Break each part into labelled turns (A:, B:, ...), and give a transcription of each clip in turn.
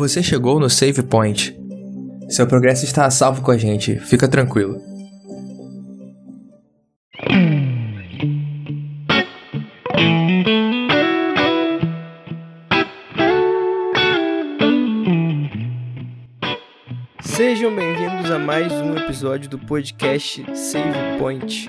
A: Você chegou no Save Point. Seu progresso está a salvo com a gente, fica tranquilo.
B: Sejam bem-vindos a mais um episódio do podcast Save Point.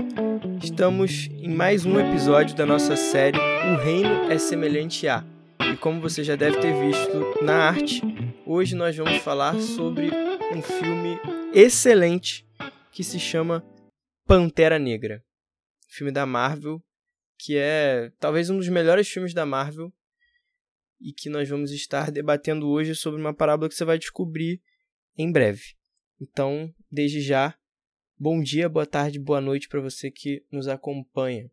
B: Estamos em mais um episódio da nossa série O Reino é Semelhante a. E como você já deve ter visto na arte, hoje nós vamos falar sobre um filme excelente que se chama Pantera Negra. Filme da Marvel, que é talvez um dos melhores filmes da Marvel e que nós vamos estar debatendo hoje sobre uma parábola que você vai descobrir em breve. Então, desde já, bom dia, boa tarde, boa noite para você que nos acompanha.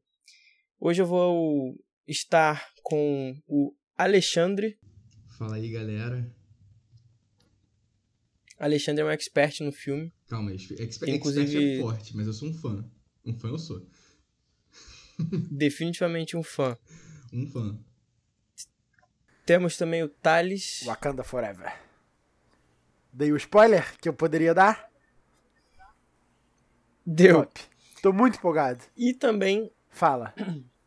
B: Hoje eu vou estar com o Alexandre.
C: Fala aí, galera.
B: Alexandre é um expert no filme.
C: Calma, expert, Inclusive... expert é forte, mas eu sou um fã. Um fã eu sou.
B: Definitivamente um fã.
C: Um fã.
B: Temos também o Thales.
D: Wakanda Forever. Dei o spoiler que eu poderia dar?
B: Deu. Top.
D: Tô muito empolgado.
B: E também.
D: Fala.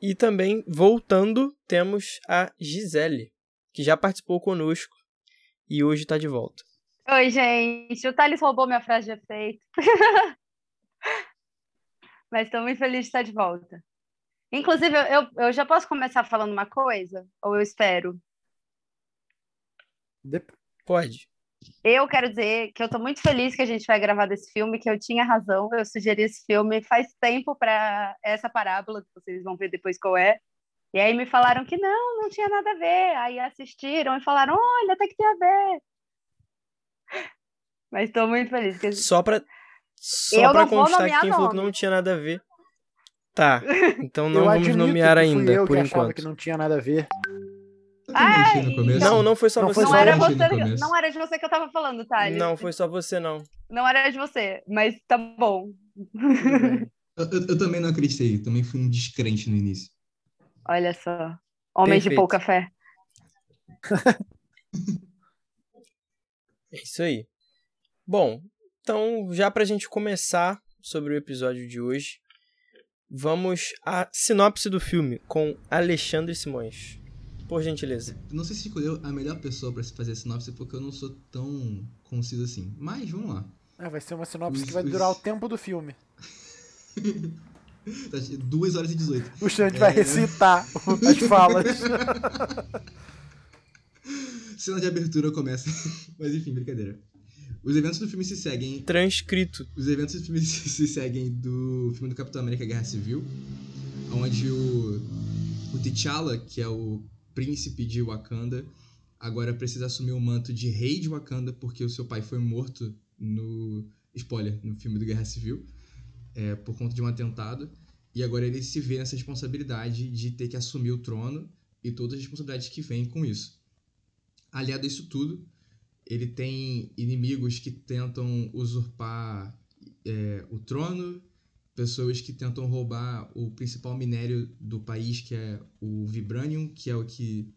B: E também, voltando, temos a Gisele, que já participou conosco e hoje tá de volta.
E: Oi, gente. O Thales roubou minha frase de efeito. Mas estou muito feliz de estar de volta. Inclusive, eu, eu já posso começar falando uma coisa? Ou eu espero?
B: Pode.
E: Eu quero dizer que eu estou muito feliz que a gente vai gravar desse filme, que eu tinha razão, eu sugeri esse filme faz tempo para essa parábola, que vocês vão ver depois qual é. E aí me falaram que não, não tinha nada a ver. Aí assistiram e falaram, olha, até que tem a ver. Mas estou muito feliz. Que...
B: Só para só para constar que quem falou que não tinha nada a ver. Tá, então não vamos nomear ainda,
D: eu
B: por
D: que
B: enquanto.
D: que não tinha nada a ver.
B: Não, não foi só
E: não
B: você.
E: Não, era você não era de você que eu tava falando, Thales.
B: Não, foi só você, não.
E: Não era de você, mas tá bom.
C: eu, eu, eu, também não acreditei, também fui um descrente no início.
E: Olha só. Homem de pouca fé.
B: é isso aí. Bom, então, já pra gente começar sobre o episódio de hoje, vamos à sinopse do filme com Alexandre Simões. Por gentileza.
C: Não sei se escolheu a melhor pessoa para fazer a sinopse, porque eu não sou tão conciso assim. Mas vamos lá.
D: É, vai ser uma sinopse os, que vai os... durar o tempo do filme.
C: Tá, duas horas e 18.
D: O Xande é... vai recitar as falas.
C: Cena de abertura começa. Mas enfim, brincadeira. Os eventos do filme se seguem.
B: Transcrito.
C: Os eventos do filme se seguem do filme do Capitão América Guerra Civil. Onde o. O T'Challa, que é o príncipe de Wakanda, agora precisa assumir o manto de rei de Wakanda porque o seu pai foi morto no. Spoiler, no filme do Guerra Civil, é, por conta de um atentado. E agora ele se vê nessa responsabilidade de ter que assumir o trono e todas as responsabilidades que vêm com isso. Aliado a isso tudo, ele tem inimigos que tentam usurpar é, o trono, pessoas que tentam roubar o principal minério do país, que é o Vibranium, que é o que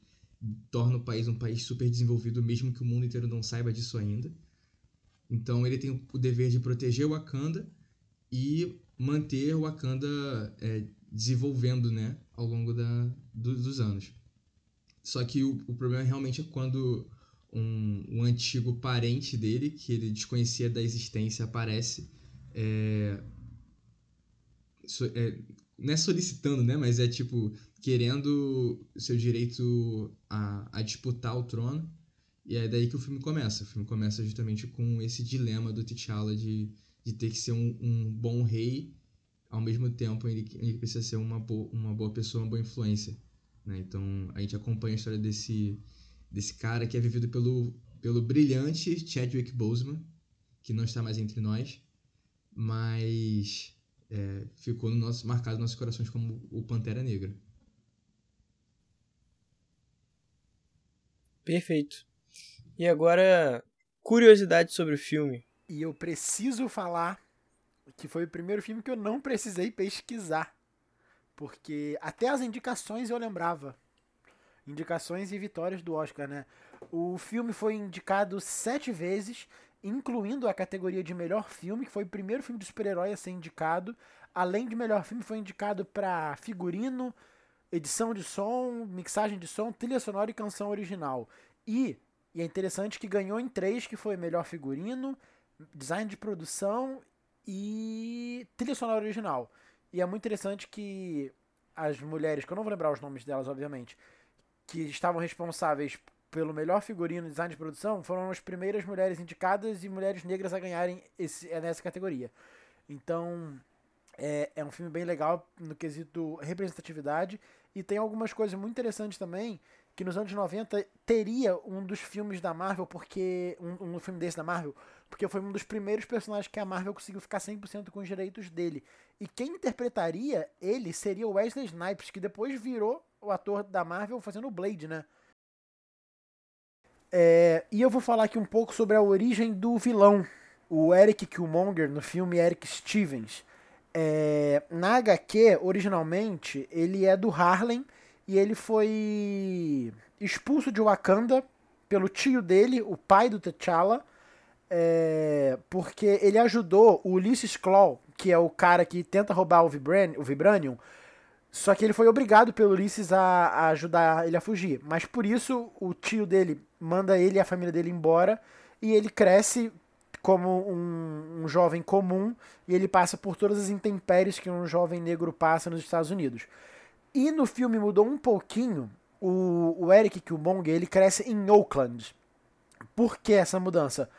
C: torna o país um país super desenvolvido, mesmo que o mundo inteiro não saiba disso ainda. Então ele tem o dever de proteger o Wakanda e manter o Wakanda é, desenvolvendo né, ao longo da, do, dos anos. Só que o, o problema realmente é quando um, um, antigo parente dele, que ele desconhecia da existência, aparece é, é, não é solicitando, né? Mas é tipo querendo seu direito a, a disputar o trono. E é daí que o filme começa. O filme começa justamente com esse dilema do T'Challa de, de ter que ser um, um bom rei, ao mesmo tempo ele, ele precisa ser uma, bo, uma boa pessoa, uma boa influência. Né? Então a gente acompanha a história desse, desse cara que é vivido pelo, pelo brilhante Chadwick Boseman, que não está mais entre nós, mas é, ficou no nosso, marcado nos nossos corações como o Pantera Negra.
B: Perfeito. E agora, curiosidade sobre o filme.
D: E eu preciso falar que foi o primeiro filme que eu não precisei pesquisar. Porque até as indicações eu lembrava. indicações e vitórias do Oscar, né? O filme foi indicado sete vezes, incluindo a categoria de melhor filme, que foi o primeiro filme de super-herói a ser indicado. Além de melhor filme, foi indicado para figurino, edição de som, mixagem de som, trilha sonora e canção original. E, e é interessante que ganhou em três, que foi melhor figurino, design de produção e trilha sonora original. E é muito interessante que as mulheres, que eu não vou lembrar os nomes delas, obviamente, que estavam responsáveis pelo melhor figurino e design de produção, foram as primeiras mulheres indicadas e mulheres negras a ganharem esse, é nessa categoria. Então, é, é um filme bem legal no quesito representatividade e tem algumas coisas muito interessantes também que nos anos 90 teria um dos filmes da Marvel, porque um, um filme desse da Marvel, porque foi um dos primeiros personagens que a Marvel conseguiu ficar 100% com os direitos dele. E quem interpretaria ele seria o Wesley Snipes, que depois virou o ator da Marvel fazendo o Blade, né? É, e eu vou falar aqui um pouco sobre a origem do vilão, o Eric Killmonger, no filme Eric Stevens. É, na HQ, originalmente, ele é do Harlem e ele foi expulso de Wakanda pelo tio dele, o pai do T'Challa, é, porque ele ajudou o Ulysses Claw, que é o cara que tenta roubar o, Vibran o Vibranium, só que ele foi obrigado pelo Ulysses a, a, ajudar ele a fugir. Mas por isso o tio dele manda ele e a família dele embora e ele cresce como um, um, jovem comum e ele passa por todas as intempéries que um jovem negro passa nos Estados Unidos. E no filme mudou um pouquinho. O, o Eric Killmonger ele cresce em Oakland. Por que essa mudança?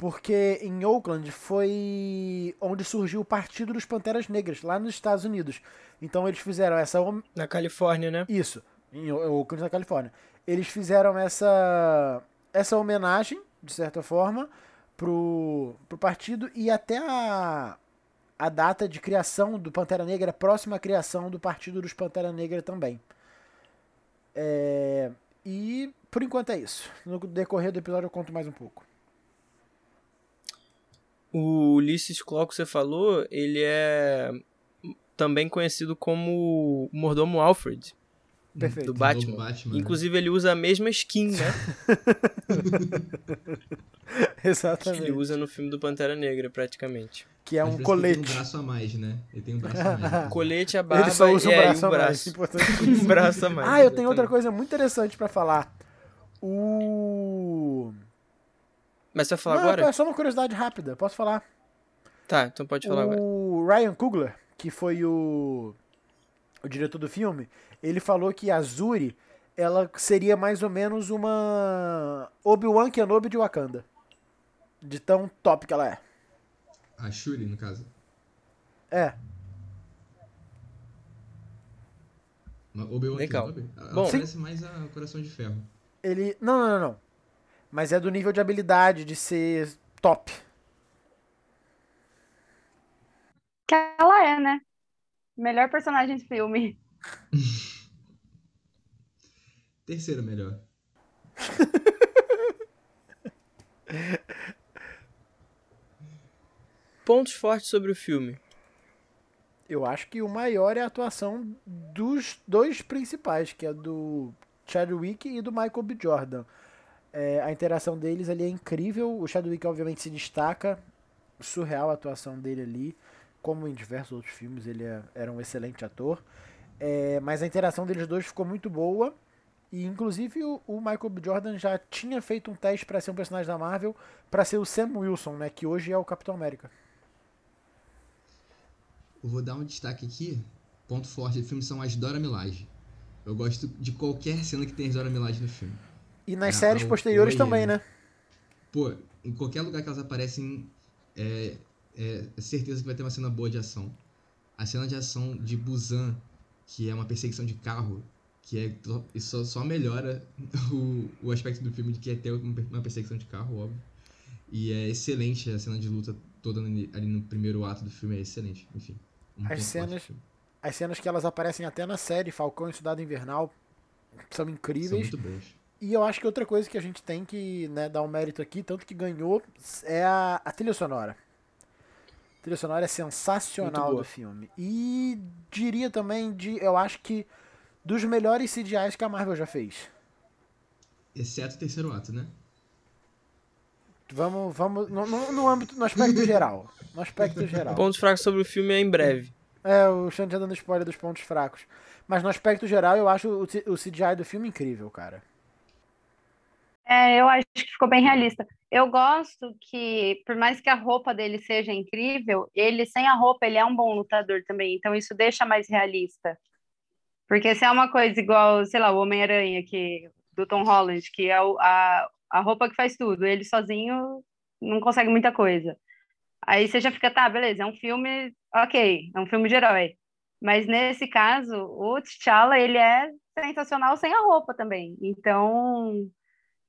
D: Porque em Oakland foi onde surgiu o Partido dos Panteras Negras, lá nos Estados Unidos. Então eles fizeram essa.
B: Na Califórnia, né?
D: Isso, em Oakland, na Califórnia. Eles fizeram essa, essa homenagem, de certa forma, pro, pro partido e até a, a data de criação do Pantera Negra é próxima criação do Partido dos Pantera Negra também. É, e por enquanto é isso. No decorrer do episódio eu conto mais um pouco.
B: O Ulysses Claw que você falou, ele é também conhecido como o Mordomo Alfred.
D: Perfeito.
B: Do Batman. Batman. Inclusive ele usa a mesma skin, né?
D: Exatamente.
B: Que ele usa no filme do Pantera Negra, praticamente.
D: Que é um colete.
C: Ele tem um braço a mais, né? Ele tem um braço a mais.
B: colete, a barba
D: ele só usa um
B: é,
D: braço
B: um braço.
D: Importante.
B: um braço a mais.
D: Ah, eu tenho outra coisa muito interessante para falar. O
B: mas você vai falar
D: Não,
B: agora?
D: É só uma curiosidade rápida, posso falar?
B: Tá, então pode falar
D: o
B: agora.
D: O Ryan Coogler, que foi o, o diretor do filme, ele falou que a Zuri ela seria mais ou menos uma Obi-Wan Kenobi de Wakanda. De tão top que ela é.
C: A Shuri, no caso.
D: É.
C: Obi-Wan
B: Legal.
C: Kenobi? Ela
B: Bom,
C: parece mais a Coração de Ferro.
D: Ele. Não, não, não, não. Mas é do nível de habilidade, de ser top.
E: Que ela é, né? Melhor personagem de filme.
C: Terceiro melhor.
B: Pontos fortes sobre o filme.
D: Eu acho que o maior é a atuação dos dois principais, que é do Chadwick e do Michael B. Jordan. É, a interação deles ali é incrível. O Chadwick, obviamente, se destaca. Surreal a atuação dele ali. Como em diversos outros filmes, ele é, era um excelente ator. É, mas a interação deles dois ficou muito boa. E inclusive o, o Michael B. Jordan já tinha feito um teste para ser um personagem da Marvel, para ser o Sam Wilson, né, que hoje é o Capitão América.
C: Eu vou dar um destaque aqui. Ponto forte do filme são as Dora Milaje. Eu gosto de qualquer cena que as Dora Milaje no filme.
D: E nas séries posteriores também, né?
C: Pô, em qualquer lugar que elas aparecem, é, é, certeza que vai ter uma cena boa de ação. A cena de ação de Busan, que é uma perseguição de carro, que é isso só melhora o, o aspecto do filme de que é ter uma perseguição de carro, óbvio. E é excelente a cena de luta toda ali no primeiro ato do filme, é excelente. Enfim.
D: Um as cenas, as cenas que elas aparecem até na série Falcão e Cidade Invernal são incríveis.
C: São muito boas.
D: E eu acho que outra coisa que a gente tem que né, dar um mérito aqui, tanto que ganhou, é a, a trilha sonora. A trilha sonora é sensacional do filme. E diria também de, eu acho que dos melhores CGIs que a Marvel já fez.
C: Exceto o terceiro ato, né?
D: Vamos, vamos no, no, no âmbito, no aspecto geral. No aspecto geral.
B: Pontos fracos sobre o filme é em breve.
D: É, o Xande já dando spoiler dos pontos fracos. Mas no aspecto geral, eu acho o, o CGI do filme incrível, cara.
E: É, eu acho que ficou bem realista. Eu gosto que, por mais que a roupa dele seja incrível, ele sem a roupa, ele é um bom lutador também. Então isso deixa mais realista. Porque se é uma coisa igual, sei lá, o Homem-Aranha, que do Tom Holland, que é a, a roupa que faz tudo, ele sozinho não consegue muita coisa. Aí você já fica, tá, beleza, é um filme, ok, é um filme de herói. Mas nesse caso, o T'Challa, ele é sensacional sem a roupa também. Então,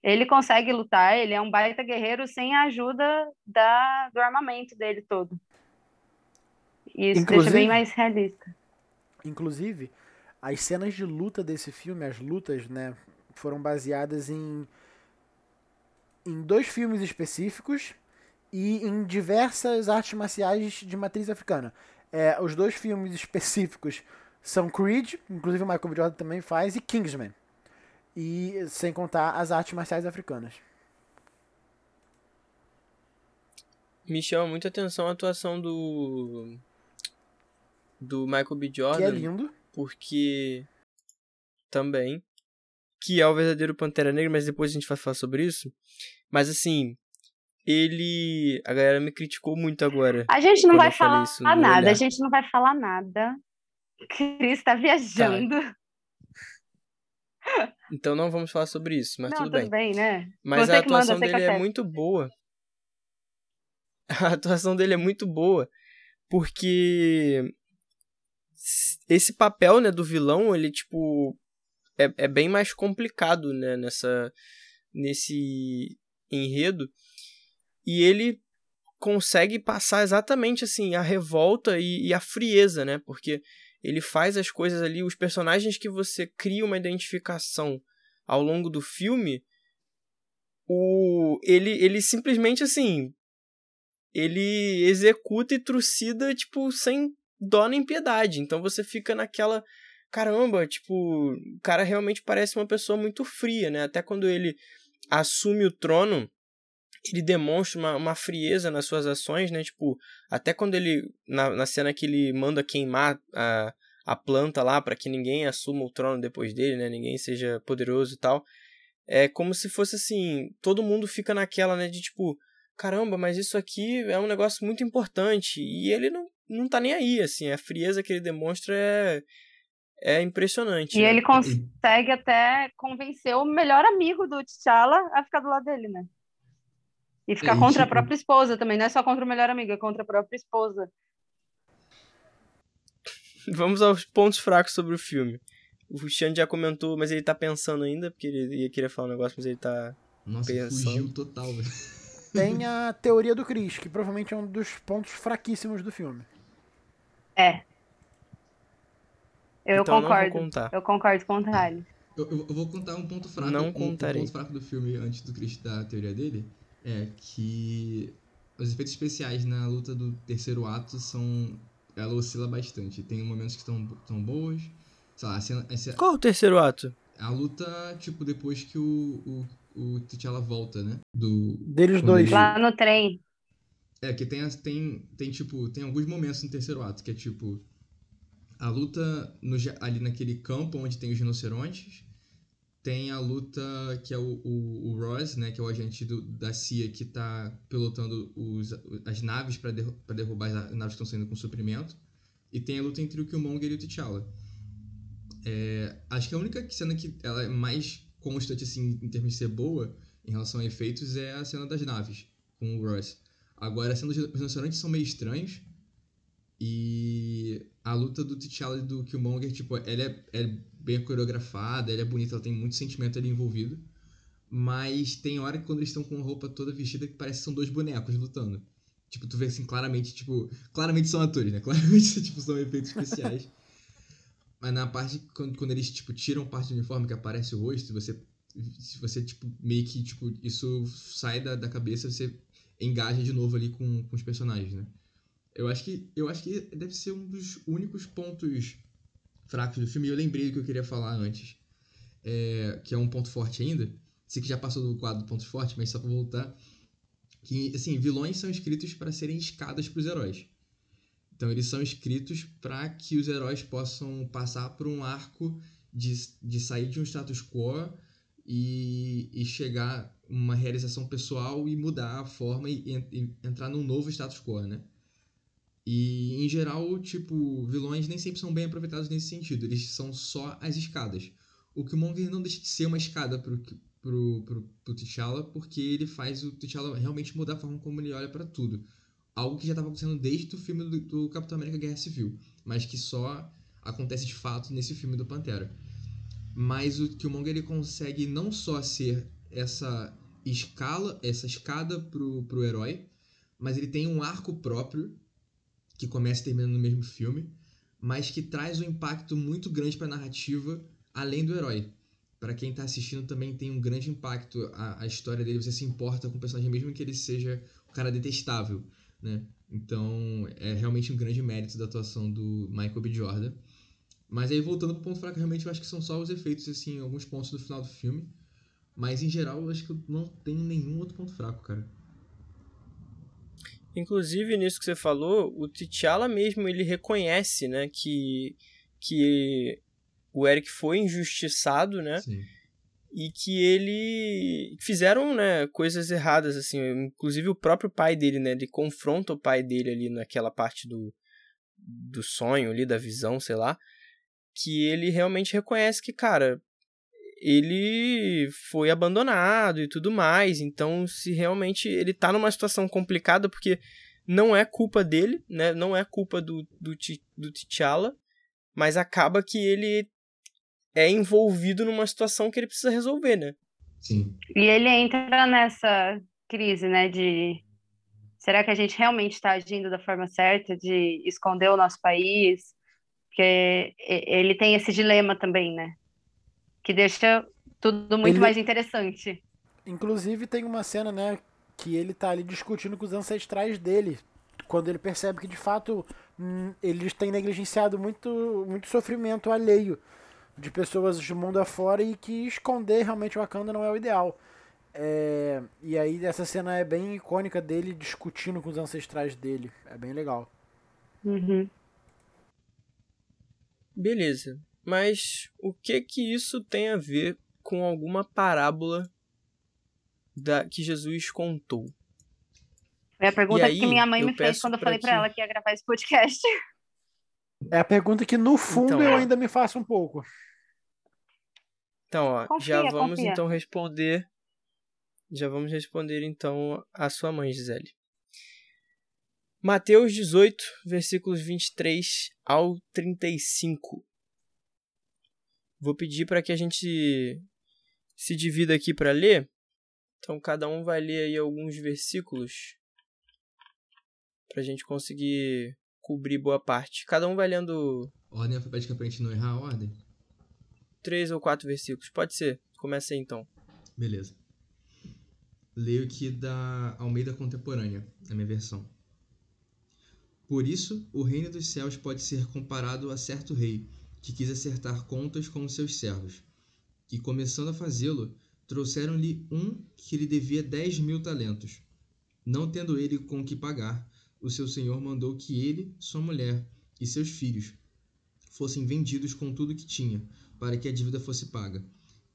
E: ele consegue lutar, ele é um baita guerreiro sem a ajuda da, do armamento dele todo. E isso inclusive, deixa bem mais realista.
D: Inclusive, as cenas de luta desse filme, as lutas, né, foram baseadas em, em dois filmes específicos e em diversas artes marciais de matriz africana. É, os dois filmes específicos são Creed, inclusive o Michael B. Jordan também faz, e Kingsman. E sem contar as artes marciais africanas.
B: Me chama muita atenção a atuação do. do Michael B. Jordan. Que
D: é lindo.
B: Porque. Também. Que é o verdadeiro Pantera Negra, mas depois a gente vai falar sobre isso. Mas assim. Ele. A galera me criticou muito agora.
E: A gente não vai falar nada. Olhar. A gente não vai falar nada. Cris tá viajando. Tá.
B: Então não vamos falar sobre isso, mas
E: não,
B: tudo,
E: tudo
B: bem.
E: bem né?
B: Mas Você a atuação dele é muito boa. A atuação dele é muito boa porque esse papel, né, do vilão, ele tipo é, é bem mais complicado, né, nessa nesse enredo. E ele consegue passar exatamente assim a revolta e, e a frieza, né? Porque ele faz as coisas ali, os personagens que você cria uma identificação ao longo do filme, o ele ele simplesmente assim, ele executa e trucida tipo sem dó nem piedade. Então você fica naquela caramba, tipo, o cara realmente parece uma pessoa muito fria, né? Até quando ele assume o trono, ele demonstra uma, uma frieza nas suas ações, né? Tipo, até quando ele. Na, na cena que ele manda queimar a, a planta lá para que ninguém assuma o trono depois dele, né? Ninguém seja poderoso e tal. É como se fosse assim: todo mundo fica naquela, né? De tipo, caramba, mas isso aqui é um negócio muito importante. E ele não, não tá nem aí, assim. A frieza que ele demonstra é. É impressionante.
E: E
B: né?
E: ele consegue até convencer o melhor amigo do T'Challa a ficar do lado dele, né? E ficar contra a própria esposa também, não é só contra o melhor amigo, é contra a própria esposa.
B: Vamos aos pontos fracos sobre o filme. O Xande já comentou, mas ele tá pensando ainda, porque ele ia querer falar um negócio, mas ele tá
C: Nossa, pensando. fugiu total, velho.
D: Tem a teoria do Chris, que provavelmente é um dos pontos fraquíssimos do filme.
E: É. Eu então concordo. Eu concordo com o Thales.
C: Eu, eu, eu, vou contar um ponto fraco.
B: Não
C: um,
B: contarei.
C: Um ponto fraco do filme antes do Chris dar a teoria dele é que os efeitos especiais na luta do terceiro ato são. Ela oscila bastante. Tem momentos que estão tão boas. Sei lá, a cena, essa,
B: Qual o terceiro ato?
C: A luta, tipo, depois que o, o, o T'Challa volta, né? Do,
D: Deles dois.
E: Ele... Lá no trem.
C: É, que tem, tem, tem, tipo, tem alguns momentos no terceiro ato, que é tipo. A luta no, ali naquele campo onde tem os rinocerontes tem a luta que é o, o, o Ross, né, que é o agente do, da CIA que está pilotando os, as naves para derru derrubar as naves que estão saindo com suprimento. E tem a luta entre o Killmonger e o T'Challa. É, acho que a única cena que ela é mais constante assim, em termos de ser boa em relação a efeitos é a cena das naves com o Ross. Agora, a cena dos restaurantes são meio estranhos. E a luta do T'Challa e do Killmonger, tipo, ela é, é bem coreografada, ela é bonita, ela tem muito sentimento ali envolvido. Mas tem hora que quando eles estão com a roupa toda vestida que parece que são dois bonecos lutando. Tipo, tu vê assim claramente, tipo, claramente são atores, né? Claramente, tipo, são efeitos especiais. Mas na parte, quando, quando eles, tipo, tiram parte do uniforme que aparece o rosto, você, você tipo, meio que, tipo, isso sai da, da cabeça, você engaja de novo ali com, com os personagens, né? Eu acho que eu acho que deve ser um dos únicos pontos fracos do filme. E eu lembrei do que eu queria falar antes, é, que é um ponto forte ainda, sei que já passou do quadro pontos fortes, mas só pra voltar. Que, assim, vilões são escritos para serem escadas pros heróis. Então, eles são escritos para que os heróis possam passar por um arco de, de sair de um status quo e, e chegar uma realização pessoal e mudar a forma e, e, entrar num novo status quo, né? E, em geral, tipo, vilões nem sempre são bem aproveitados nesse sentido. Eles são só as escadas. O Killmonger não deixa de ser uma escada pro, pro, pro, pro T'Challa, porque ele faz o T'Challa realmente mudar a forma como ele olha para tudo. Algo que já estava acontecendo desde o filme do, do Capitão América Guerra Civil, mas que só acontece de fato nesse filme do Pantera. Mas o Killmonger ele consegue não só ser essa escala, essa escada pro, pro herói, mas ele tem um arco próprio que começa e termina no mesmo filme, mas que traz um impacto muito grande para a narrativa além do herói. Para quem está assistindo também tem um grande impacto a, a história dele, você se importa com o personagem mesmo que ele seja um cara detestável, né? Então, é realmente um grande mérito da atuação do Michael B. Jordan. Mas aí, voltando pro ponto fraco, realmente eu acho que são só os efeitos, assim, alguns pontos do final do filme. Mas, em geral, eu acho que não tenho nenhum outro ponto fraco, cara.
B: Inclusive, nisso que você falou, o T'Challa mesmo, ele reconhece, né, que, que o Eric foi injustiçado, né?
C: Sim.
B: E que ele fizeram, né, coisas erradas assim, inclusive o próprio pai dele, né, ele confronta o pai dele ali naquela parte do do sonho ali, da visão, sei lá, que ele realmente reconhece que, cara, ele foi abandonado e tudo mais. Então, se realmente ele tá numa situação complicada, porque não é culpa dele, né? Não é culpa do, do, do T'Challa, mas acaba que ele é envolvido numa situação que ele precisa resolver, né?
C: Sim.
E: E ele entra nessa crise, né? De será que a gente realmente está agindo da forma certa de esconder o nosso país? Porque ele tem esse dilema também, né? Que deixa tudo muito
D: Ele-
E: mais interessante.
D: Inclusive tem uma cena, né, que ele tá ali discutindo com os ancestrais dele, quando ele percebe que de fato hum, eles têm negligenciado muito, muito sofrimento alheio de pessoas do mundo afora e que esconder realmente o Wakanda não é o ideal. É, e aí essa cena é bem icônica dele discutindo com os ancestrais dele. É bem legal.
E: Uhum.
B: Beleza. Mas o que que isso tem a ver com alguma parábola da que Jesus contou?
E: Foi a pergunta
B: E aí,
E: que minha mãe me fez quando eu falei pra
B: que-
E: ela que ia gravar esse podcast.
D: É a pergunta que no fundo
B: Então,
D: eu ainda me faço um pouco.
B: Então, ó,
E: Confia,
B: já vamos
E: confia.
B: então responder. Já vamos responder então a sua mãe, Gisele. Mateus 18, versículos 23 ao 35. Vou pedir para que a gente se divida aqui para ler. Então, cada um vai ler aí alguns versículos para a gente conseguir cobrir boa parte. Cada um vai lendo
C: Ordem alfabética pra gente não errar a ordem?
B: três ou quatro versículos. Pode ser. Começa aí então.
C: Beleza. Leio aqui da Almeida Contemporânea, na minha versão. Por isso, o reino dos céus pode ser comparado a certo rei, que quis acertar contas com os seus servos. E, começando a fazê-lo, trouxeram-lhe um que lhe devia dez mil talentos. Não tendo ele com que pagar, o seu senhor mandou que ele, sua mulher e seus filhos fossem vendidos com tudo que tinha, para que a dívida fosse paga.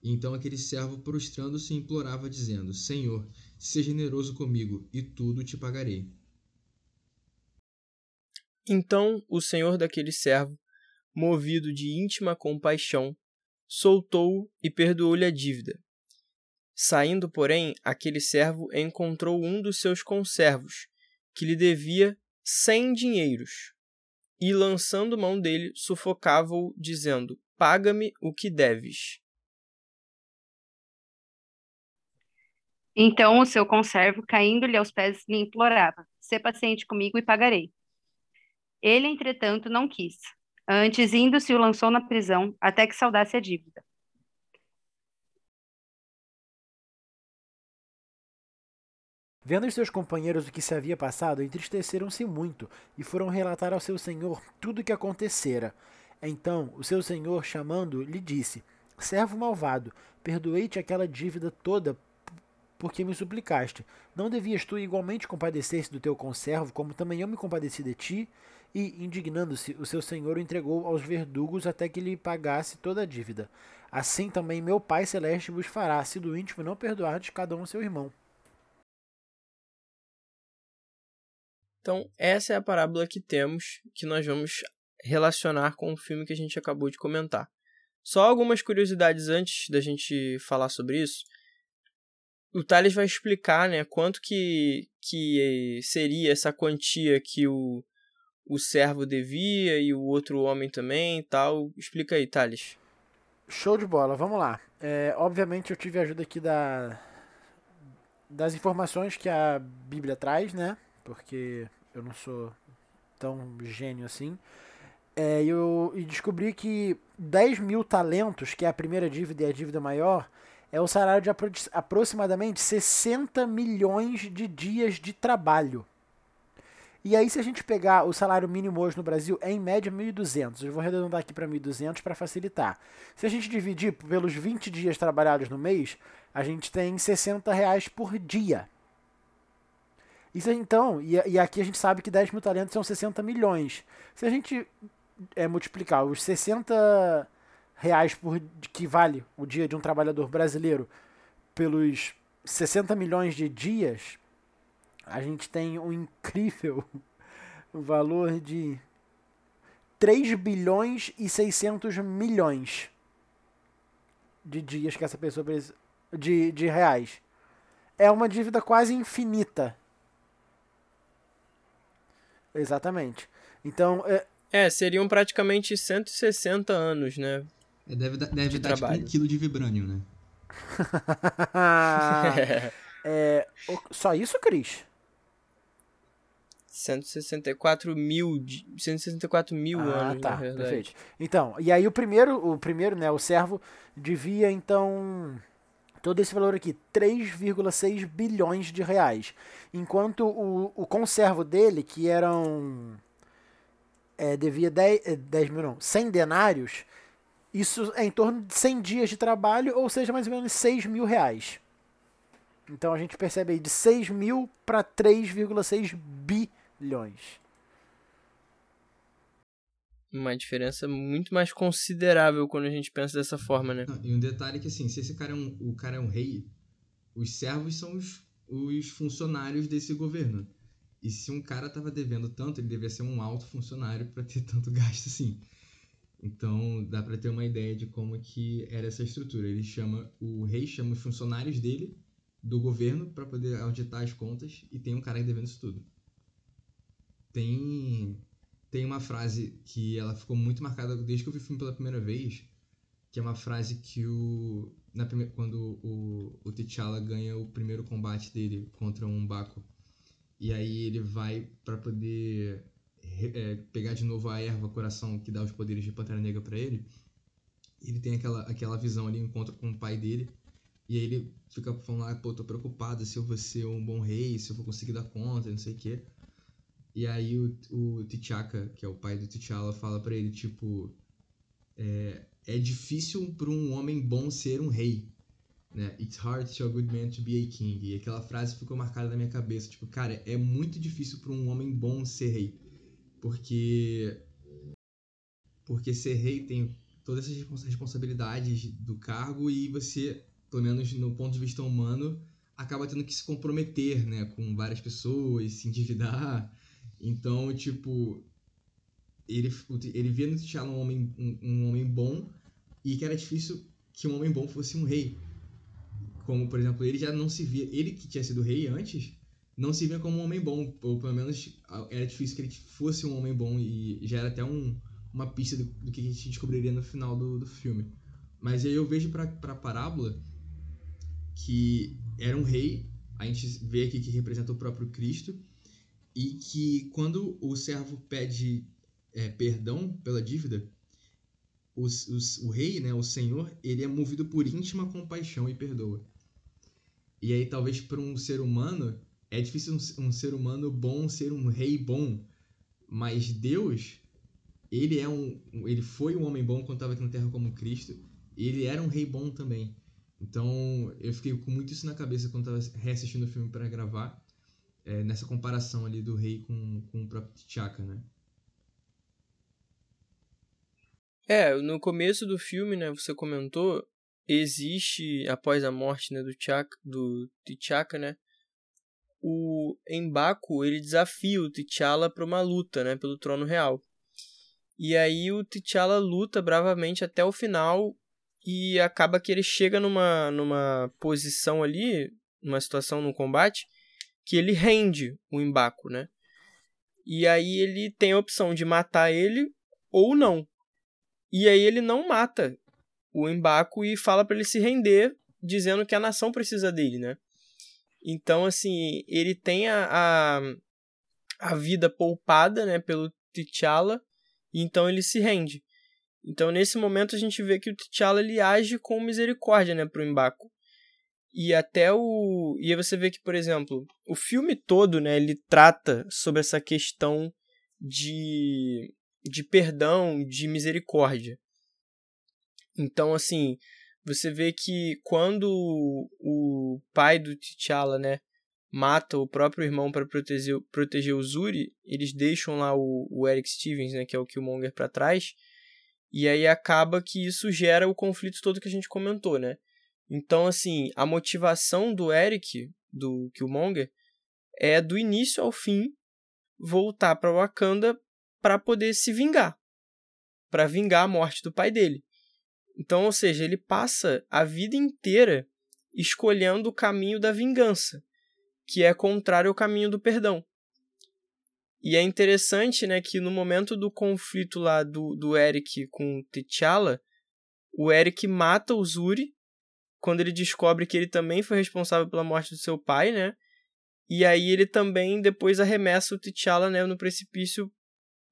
C: E então aquele servo, prostrando-se, implorava, dizendo: Senhor, seja generoso comigo, e tudo te pagarei.
B: Então o senhor daquele servo, movido de íntima compaixão, soltou-o e perdoou-lhe a dívida. Saindo, porém, aquele servo encontrou um dos seus conservos, que lhe devia cem dinheiros, e, lançando mão dele, sufocava-o, dizendo: Paga-me o que deves.
E: Então o seu conservo, caindo-lhe aos pés, lhe implorava: Sê paciente comigo e pagarei. Ele, entretanto, não quis. Antes, indo-se, o lançou na prisão, até que saudasse a dívida.
D: Vendo os seus companheiros o que se havia passado, entristeceram-se muito e foram relatar ao seu senhor tudo o que acontecera. Então o seu senhor, chamando, lhe disse: Servo malvado, perdoei-te aquela dívida toda porque me suplicaste. Não devias tu igualmente compadecer-se do teu conservo, como também eu me compadeci de ti? E, indignando-se, o seu senhor o entregou aos verdugos até que lhe pagasse toda a dívida. Assim também meu Pai Celeste vos fará, se do íntimo não perdoardes cada um seu irmão.
B: Então, essa é a parábola que temos, que nós vamos relacionar com o filme que a gente acabou de comentar. Só algumas curiosidades antes da gente falar sobre isso. O Thales vai explicar né, quanto que, que seria essa quantia que o, o servo devia e o outro homem também tal. Explica aí, Thales.
D: Show de bola, vamos lá. É, obviamente eu tive a ajuda aqui da, das informações que a Bíblia traz, né? Porque eu não sou tão gênio assim. É, eu e descobri que 10 mil talentos, que é a primeira dívida e a dívida maior, é o salário de apro aproximadamente 60 milhões de dias de trabalho. E aí, se a gente pegar o salário mínimo hoje no Brasil, é em média 1.200. Eu vou arredondar aqui para 1.200 para facilitar. Se a gente dividir pelos 20 dias trabalhados no mês, a gente tem 60 reais por dia. Isso então, e, e aqui a gente sabe que 10 mil talentos são 60 milhões. Se a gente é, multiplicar os 60 reais por que vale o dia de um trabalhador brasileiro pelos 60 milhões de dias, a gente tem um incrível valor de 3 bilhões e 600 milhões de dias que essa pessoa precisa, de, de reais. É uma dívida quase infinita Exatamente. Então. É,
B: é seriam praticamente 160 anos, né?
C: É, deve, deve de dar tipo um quilo de vibrânio, né?
D: é, só isso, Cris?
B: 164 mil, 164 mil ah, anos, tá, na verdade. Perfeito.
D: Então, e aí o primeiro, o primeiro, né, o servo devia então todo esse valor aqui, 3,6 bilhões de reais. Enquanto o, o conservo dele, que eram. É, devia 10, 10 é, mil, não, 100 denários, isso é em torno de 100 dias de trabalho, ou seja, mais ou menos 6 mil reais. Então a gente percebe aí de 6 mil para 3,6 bilhões
B: uma diferença muito mais considerável quando a gente pensa dessa forma, né?
C: Não, e um detalhe é que assim, se esse cara é um, o cara é um rei, os servos são os, os funcionários desse governo. E se um cara tava devendo tanto, ele devia ser um alto funcionário para ter tanto gasto assim. Então dá para ter uma ideia de como que era essa estrutura. Ele chama o rei chama os funcionários dele do governo para poder auditar as contas e tem um cara devendo isso tudo. Tem tem uma frase que ela ficou muito marcada desde que eu vi o filme pela primeira vez, que é uma frase que o na primeira, quando o, o T'Challa ganha o primeiro combate dele contra um Baco e aí ele vai para poder é, pegar de novo a erva coração que dá os poderes de Pantera Negra para ele ele tem aquela, aquela visão ali, encontra com o pai dele e aí ele fica falando, ah, pô, tô preocupado se eu vou ser um bom rei, se eu vou conseguir dar conta, não sei o quê. E aí o, o T'Chaka, que é o pai do T'Challa, fala para ele, tipo... É, é difícil para um homem bom ser um rei, né? It's hard to a good man to be a king. E aquela frase ficou marcada na minha cabeça, tipo, cara, é muito difícil para um homem bom ser rei. Porque porque ser rei tem todas essas responsabilidades do cargo e você, pelo menos no ponto de vista humano, acaba tendo que se comprometer, né, com várias pessoas, se endividar, então, tipo, ele, ele via no T'Challa um homem, um, um, homem bom e que era difícil que um homem bom fosse um rei. Como, por exemplo, ele já não se via, ele que tinha sido rei antes, não se via como um homem bom, ou pelo menos era difícil que ele fosse um homem bom e já era até um, uma pista do, do que a gente descobriria no final do, do filme. Mas aí eu vejo para a parábola que era um rei, a gente vê aqui que representa o próprio Cristo, e que quando o servo pede é, perdão pela dívida, os, os, o rei, né, o senhor, ele é movido por íntima compaixão e perdoa. E aí talvez para um ser humano é difícil um, um, ser humano bom ser um rei bom, mas Deus, ele é um, ele foi um homem bom quando estava aqui na Terra como Cristo ele era um rei bom também. Então eu fiquei com muito isso na cabeça quando estava reassistindo o filme para gravar, é, nessa comparação ali do rei com, com o próprio T'Chaka, né?
B: É, no começo do filme, né, você comentou, existe, após a morte né, do, T'Chaka, do T'Chaka, né, o Embaku, ele desafia o T'Challa para uma luta, né, pelo trono real. E aí o T'Challa luta bravamente até o final e acaba que ele chega numa, numa posição ali, numa situação no combate, que ele rende o Embaku, né? E aí ele tem a opção de matar ele ou não. E aí ele não mata o Embaco e fala para ele se render, dizendo que a nação precisa dele, né? Então, assim, ele tem a, a, a vida poupada, né, pelo T'Challa, então ele se rende. Então, nesse momento, a gente vê que o T'Challa ele age com misericórdia, né, pro Embaco. E até o. E aí você vê que, por exemplo, o filme todo, né, ele trata sobre essa questão de de perdão, de misericórdia. Então, assim, você vê que quando o pai do T'Challa, né, mata o próprio irmão para proteger, proteger o Zuri, eles deixam lá o, o Eric Stevens, né, que é o Killmonger, para trás, e aí acaba que isso gera o conflito todo que a gente comentou, né? Então, assim, a motivação do Eric, do Killmonger, é do início ao fim voltar para Wakanda para poder se vingar, para vingar a morte do pai dele. Então, ou seja, ele passa a vida inteira escolhendo o caminho da vingança, que é contrário ao caminho do perdão. E é interessante, né, que no momento do conflito lá do, do Eric com T'Challa, o Eric mata o Zuri quando ele descobre que ele também foi responsável pela morte do seu pai, né? E aí ele também depois arremessa o T'Challa, né, no precipício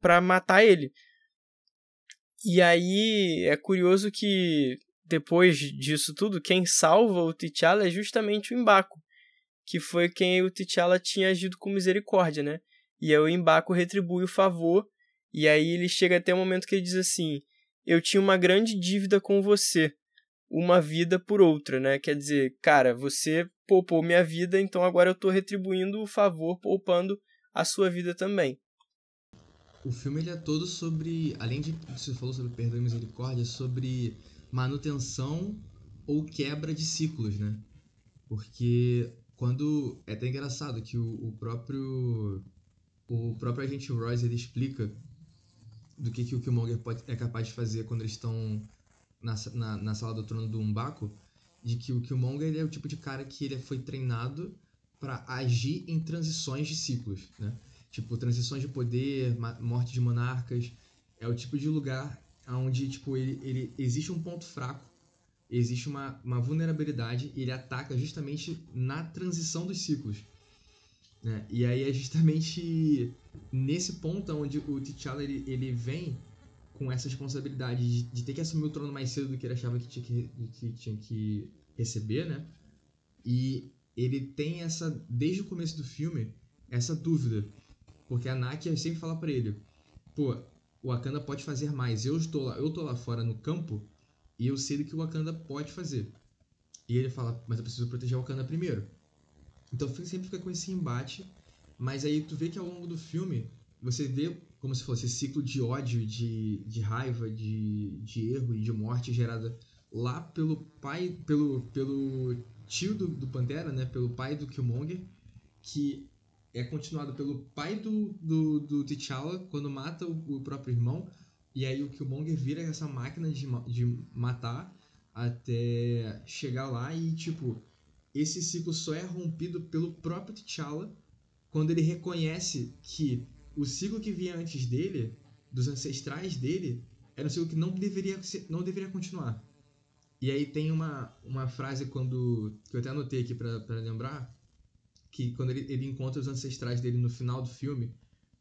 B: para matar ele. E aí é curioso que depois disso tudo, quem salva o T'Challa é justamente o Embaco, que foi quem o T'Challa tinha agido com misericórdia, né? E aí o Embaco retribui o favor, e aí ele chega até o momento que ele diz assim: "Eu tinha uma grande dívida com você, uma vida por outra", né? Quer dizer, cara, você poupou minha vida, então agora eu estou retribuindo o favor poupando a sua vida também
C: o filme ele é todo sobre, além de você falou sobre perdão e misericórdia, sobre manutenção ou quebra de ciclos, né? Porque quando é até engraçado que o, o próprio o próprio agente Royce ele explica do que, que o Killmonger pode, é capaz de fazer quando eles estão na, na, sala do trono do Umbaco, de que o Killmonger ele é o tipo de cara que ele foi treinado para agir em transições de ciclos, né? Tipo, transições de poder, morte de monarcas. É o tipo de lugar onde, tipo, ele, ele existe um ponto fraco, existe uma, uma vulnerabilidade e ele ataca justamente na transição dos ciclos. Né? E aí é justamente nesse ponto onde o T'Challa ele, ele vem com essa responsabilidade de, de, ter que assumir o trono mais cedo do que ele achava que tinha que, que tinha que receber, né? E ele tem essa, desde o começo do filme, essa dúvida porque a Nakia sempre fala para ele: pô, o Wakanda pode fazer mais. Eu estou lá, eu tô lá fora no campo e eu sei do que o Wakanda pode fazer. E ele fala: mas eu preciso proteger o Wakanda primeiro. Então sempre fica com esse embate. Mas aí tu vê que ao longo do filme você vê como se fosse ciclo de ódio, de, de raiva, de, de erro e de morte gerada lá pelo pai, pelo, pelo tio do, do Pantera, né? Pelo pai do Killmonger, que é continuado pelo pai do, do, do T'Challa quando mata o, o, próprio irmão. E aí o Killmonger vira essa máquina de, de matar até chegar lá e, tipo, esse ciclo só é rompido pelo próprio T'Challa quando ele reconhece que o ciclo que vinha antes dele, dos ancestrais dele, era um ciclo que não deveria, não deveria continuar. E aí tem uma, uma frase quando que eu até anotei aqui para lembrar, que quando ele, ele encontra os ancestrais dele no final do filme,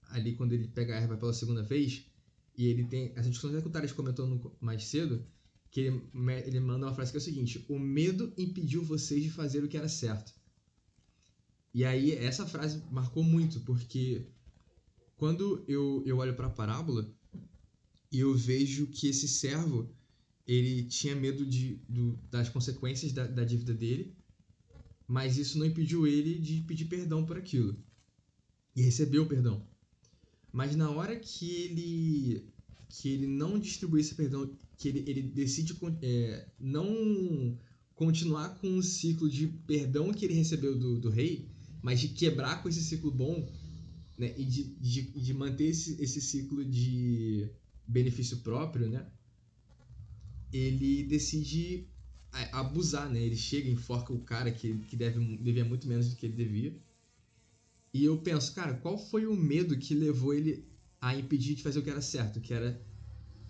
C: ali quando ele pega a erva pela segunda vez, e ele tem essa discussão que o Thales comentou no, mais cedo, que ele, ele manda uma frase que é o seguinte: O medo impediu vocês de fazer o que era certo. E aí, essa frase marcou muito, porque quando eu, eu olho para a parábola, eu vejo que esse servo ele tinha medo de, do, das consequências da, da dívida dele, mas isso não impediu ele de pedir perdão por aquilo. E recebeu o perdão. Mas na hora que ele que ele não distribui esse perdão, que ele, ele decide é, não continuar com o ciclo de perdão que ele recebeu do, do rei, mas de quebrar com esse ciclo bom né, e de, de, de manter esse, esse ciclo de benefício próprio, né, ele decide abusar, né? Ele chega, enforca o cara que, que deve, devia muito menos do que ele devia. E eu penso, cara, qual foi o medo que levou ele a impedir de fazer o que era certo, que era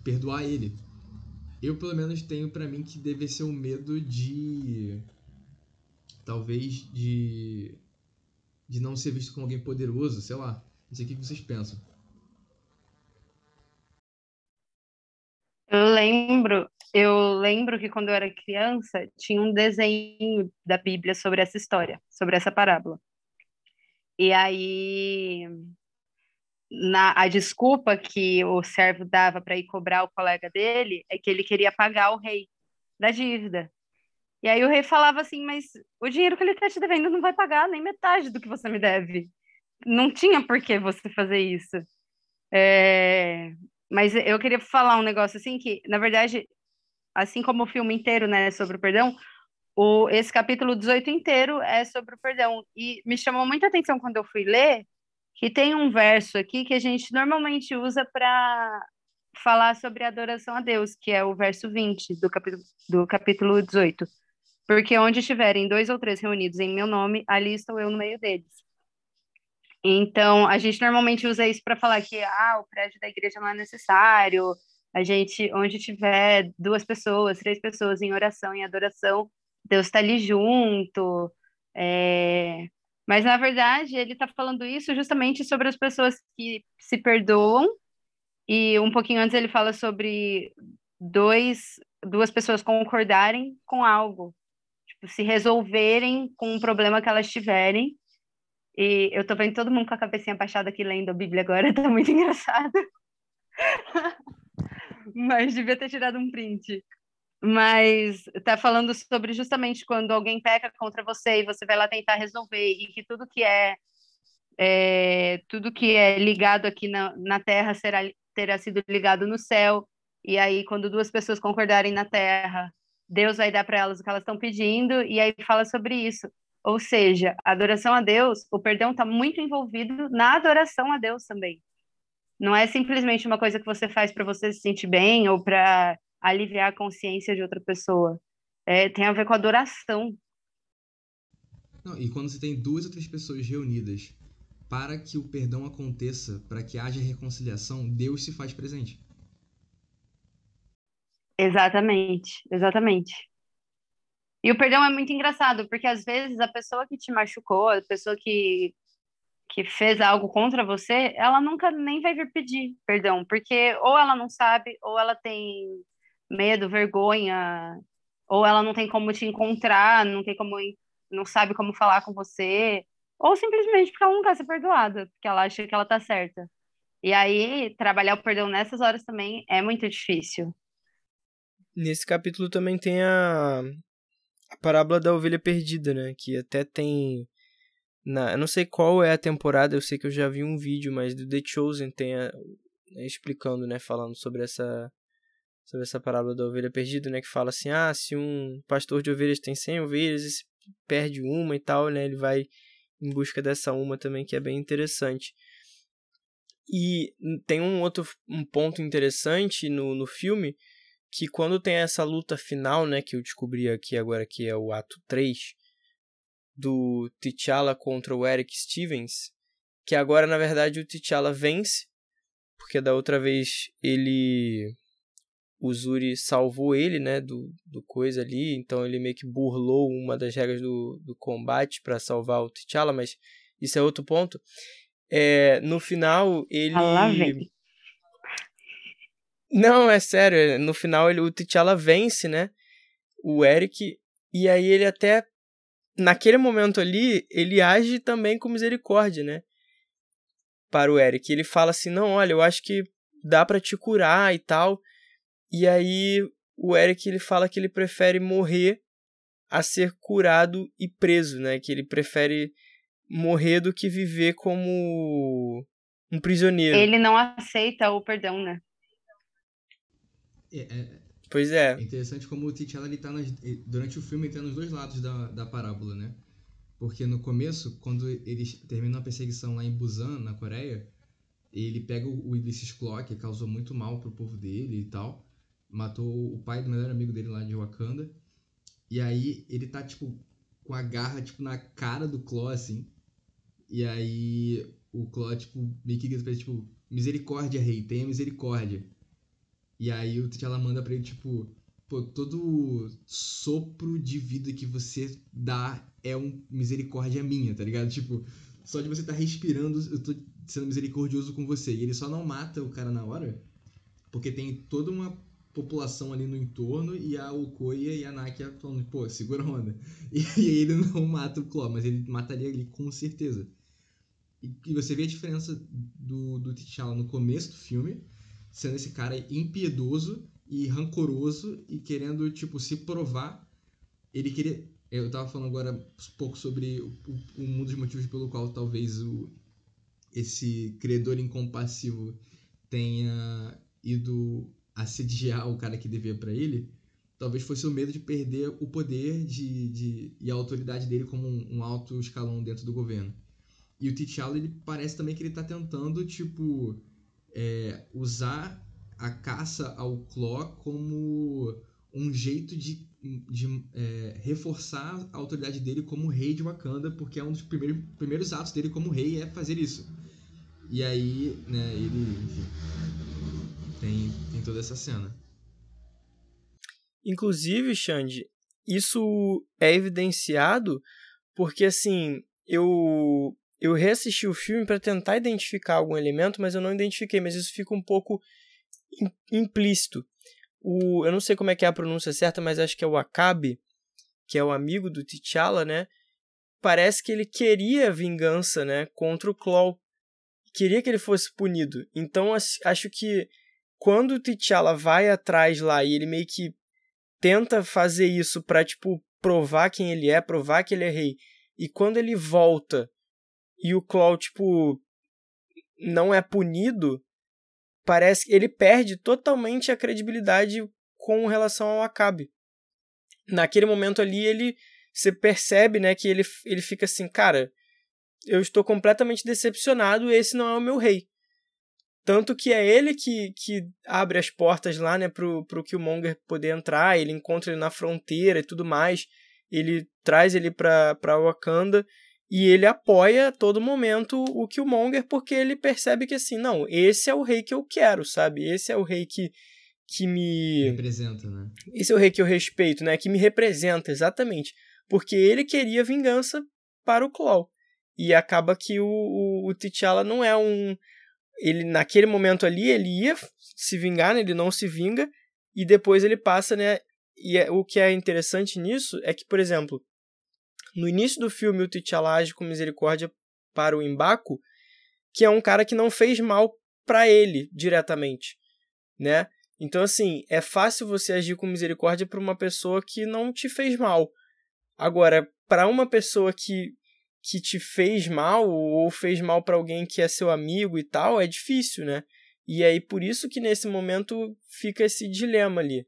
C: perdoar ele? Eu, pelo menos, tenho para mim que deve ser o um medo de. Talvez de. De não ser visto como alguém poderoso, sei lá. Não sei o que vocês pensam.
E: Eu lembro, eu lembro que quando eu era criança tinha um desenho da Bíblia sobre essa história, sobre essa parábola. E aí na, a desculpa que o servo dava para ir cobrar o colega dele é que ele queria pagar o rei da dívida. E aí o rei falava assim, mas o dinheiro que ele está te devendo não vai pagar nem metade do que você me deve. Não tinha por que você fazer isso. É... Mas eu queria falar um negócio assim que, na verdade, assim como o filme inteiro, né, sobre o perdão, o, esse capítulo 18 inteiro é sobre o perdão. E me chamou muita atenção quando eu fui ler que tem um verso aqui que a gente normalmente usa para falar sobre a adoração a Deus, que é o verso 20 do capítulo, do capítulo 18. Porque onde estiverem dois ou três reunidos em meu nome, ali estou eu no meio deles. Então, a gente normalmente usa isso para falar que ah, o prédio da igreja não é necessário. A gente, onde tiver duas pessoas, três pessoas em oração, em adoração, Deus está ali junto. É... Mas, na verdade, ele está falando isso justamente sobre as pessoas que se perdoam. E um pouquinho antes ele fala sobre dois, duas pessoas concordarem com algo. Se resolverem com um problema que elas tiverem. E eu tô vendo todo mundo com a cabecinha baixada aqui lendo a Bíblia agora, tá muito engraçado. Mas devia ter tirado um print mas está falando sobre justamente quando alguém peca contra você e você vai lá tentar resolver e que tudo que é, é tudo que é ligado aqui na, na Terra será terá sido ligado no céu e aí quando duas pessoas concordarem na Terra Deus vai dar para elas o que elas estão pedindo e aí fala sobre isso ou seja a adoração a Deus o perdão está muito envolvido na adoração a Deus também não é simplesmente uma coisa que você faz para você se sentir bem ou para aliviar a consciência de outra pessoa. É, tem a ver com adoração.
C: Não, e quando você tem duas ou três pessoas reunidas para que o perdão aconteça, para que haja reconciliação, Deus se faz presente.
E: Exatamente, exatamente. E o perdão é muito engraçado, porque às vezes a pessoa que te machucou, a pessoa que, que fez algo contra você, ela nunca nem vai vir pedir perdão, porque ou ela não sabe, ou ela tem medo, vergonha, ou ela não tem como te encontrar, não tem como não sabe como falar com você, ou simplesmente porque ela não quer ser perdoada, porque ela acha que ela tá certa. E aí, trabalhar o perdão nessas horas também é muito difícil.
B: Nesse capítulo também tem a, a parábola da ovelha perdida, né? Que até tem. Na, eu não sei qual é a temporada, eu sei que eu já vi um vídeo, mas do The Chosen tem a, explicando, né? Falando sobre essa, sobre essa parábola da ovelha perdida, né, que fala assim: "Ah, se um pastor de ovelhas tem 100 ovelhas e se perde uma e tal, né, ele vai em busca dessa uma também, que é bem interessante. E tem um outro um ponto interessante no, no filme, que quando tem essa luta final, né, que eu descobri aqui agora que é o ato 3, do T'Challa contra o Eric Stevens, que agora na verdade o T'Challa vence, porque da outra vez ele o Zuri salvou ele, né, do, do coisa ali, então ele meio que burlou uma das regras do, do combate para salvar o T'Challa, mas isso é outro ponto. É, no final, ele... Não, é sério, é, no final ele, o T'Challa vence, né, o Eric, e aí ele até, naquele momento ali, ele age também com misericórdia, né, para o Eric. Ele fala assim, não, olha, eu acho que dá para te curar e tal, e aí o Eric ele fala que ele prefere morrer a ser curado e preso, né? Que ele prefere morrer do que viver como um prisioneiro.
E: Ele não aceita o perdão, né?
C: É, é,
B: Pois é.
C: é interessante como o T'Challa ele tá nas, durante o filme ele tá nos dois lados da, da parábola, né? Porque no começo, quando eles terminam a perseguição lá em Busan, na Coreia, ele pega o Ulysses Claw, que causou muito mal pro povo dele e tal. Matou o pai do melhor amigo dele lá de Wakanda. E aí ele tá, tipo, com a garra, tipo, na cara do Claw, assim. E aí o Claw, tipo, meio que grita pra ele, tipo, misericórdia, rei, tenha misericórdia. E aí o T'Challa manda pra ele, tipo, pô, todo sopro de vida que você dá é um misericórdia minha, tá ligado? Tipo, só de você estar tá respirando, eu tô sendo misericordioso com você. E ele só não mata o cara na hora, porque tem toda uma população ali no entorno e a Okoye e a Nakia falando, pô, segura a onda. E, e ele não mata o Claw, mas ele mataria ali com certeza. E, e você vê a diferença do, do T'Challa no começo do filme, sendo esse cara impiedoso e rancoroso e querendo, tipo, se provar. Ele queria. Eu tava falando agora um pouco sobre o, o, um dos motivos pelo qual talvez o, esse credor incompassivo tenha ido assediar o cara que devia para ele, talvez fosse o medo de perder o poder de, de, e a autoridade dele como um, um alto escalão dentro do governo. E o T'Challa, ele parece também que ele tá tentando, tipo, é, usar a caça ao Claw como um jeito de, de é, reforçar a autoridade dele como rei de Wakanda, porque é um dos primeiros, primeiros atos dele como rei é fazer isso. E aí, né, ele, enfim, tem, tem toda essa cena.
B: Inclusive, Xande, isso é evidenciado porque, assim, eu eu reassisti o filme para tentar identificar algum elemento, mas eu não identifiquei, mas isso fica um pouco implícito. O, eu não sei como é que é a pronúncia certa, mas acho que é o Akabe, que é o amigo do T'Challa, né? Parece que ele queria vingança, né, contra o Claw. Queria que ele fosse punido. Então acho que quando o T'Challa vai atrás lá e ele meio que tenta fazer isso para tipo provar quem ele é, provar que ele é rei. E quando ele volta e o Claw tipo não é punido, parece que ele perde totalmente a credibilidade com relação ao Acabe. Naquele momento ali, ele você percebe, né, que ele, ele fica assim, cara, eu estou completamente decepcionado, esse não é o meu rei. Tanto que é ele que, que abre as portas lá, né, pro, pro Killmonger poder entrar, ele encontra ele na fronteira e tudo mais, ele traz ele pra Wakanda, e ele apoia a todo momento o Killmonger porque ele percebe que assim, não, esse é o rei que eu quero, sabe? Esse é o rei que, que me.
C: Representa, né?
B: Esse é o rei que eu respeito, né? Que me representa, exatamente. Porque ele queria vingança para o Claw. E acaba que o, o, o T'Challa não é um. Ele, naquele momento ali, ele ia se vingar, né? ele não se vinga, e depois ele passa, né? E é, o que é interessante nisso é que, por exemplo, no início do filme, o T'Challa age com misericórdia para o Embaco, que é um cara que não fez mal para ele diretamente, né? Então, assim, é fácil você agir com misericórdia para uma pessoa que não te fez mal. Agora, para uma pessoa que, que te fez mal ou fez mal para alguém que é seu amigo e tal, é difícil, né? E aí, por isso que nesse momento fica esse dilema ali.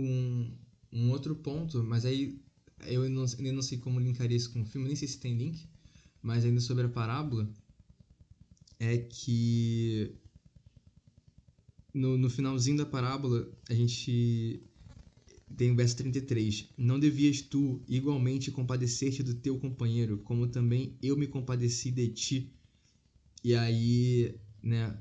C: Um, um outro ponto, mas aí eu não, ainda não sei como linkaria isso com o filme, nem sei se tem link, mas ainda sobre a parábola, é que no, no finalzinho da parábola a gente tem o verso 33. Não devias tu igualmente compadecer-te do teu companheiro, como também eu me compadeci de ti. E aí, né,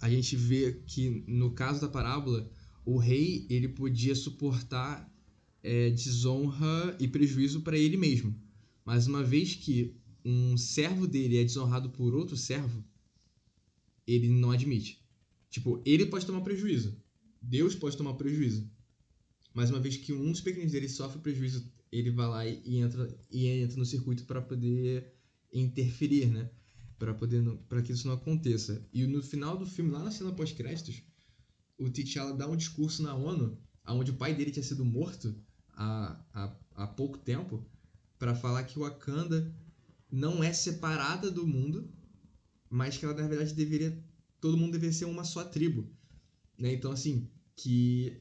C: a gente vê que no caso da parábola, o rei ele podia suportar é, desonra e prejuízo para ele mesmo. Mas uma vez que um servo dele é desonrado por outro servo, ele não admite. Tipo, ele pode tomar prejuízo. Deus pode tomar prejuízo. Mas uma vez que um dos pequeninos dele sofre prejuízo, ele vai lá e entra, e entra no circuito para poder interferir, né? Para poder para que isso não aconteça. E no final do filme, lá na cena pós-créditos, o T'Challa dá um discurso na ONU, onde o pai dele tinha sido morto há, há, há pouco tempo, para falar que o Wakanda não é separada do mundo, mas que ela na verdade deveria todo mundo deveria ser uma só tribo, né? Então assim que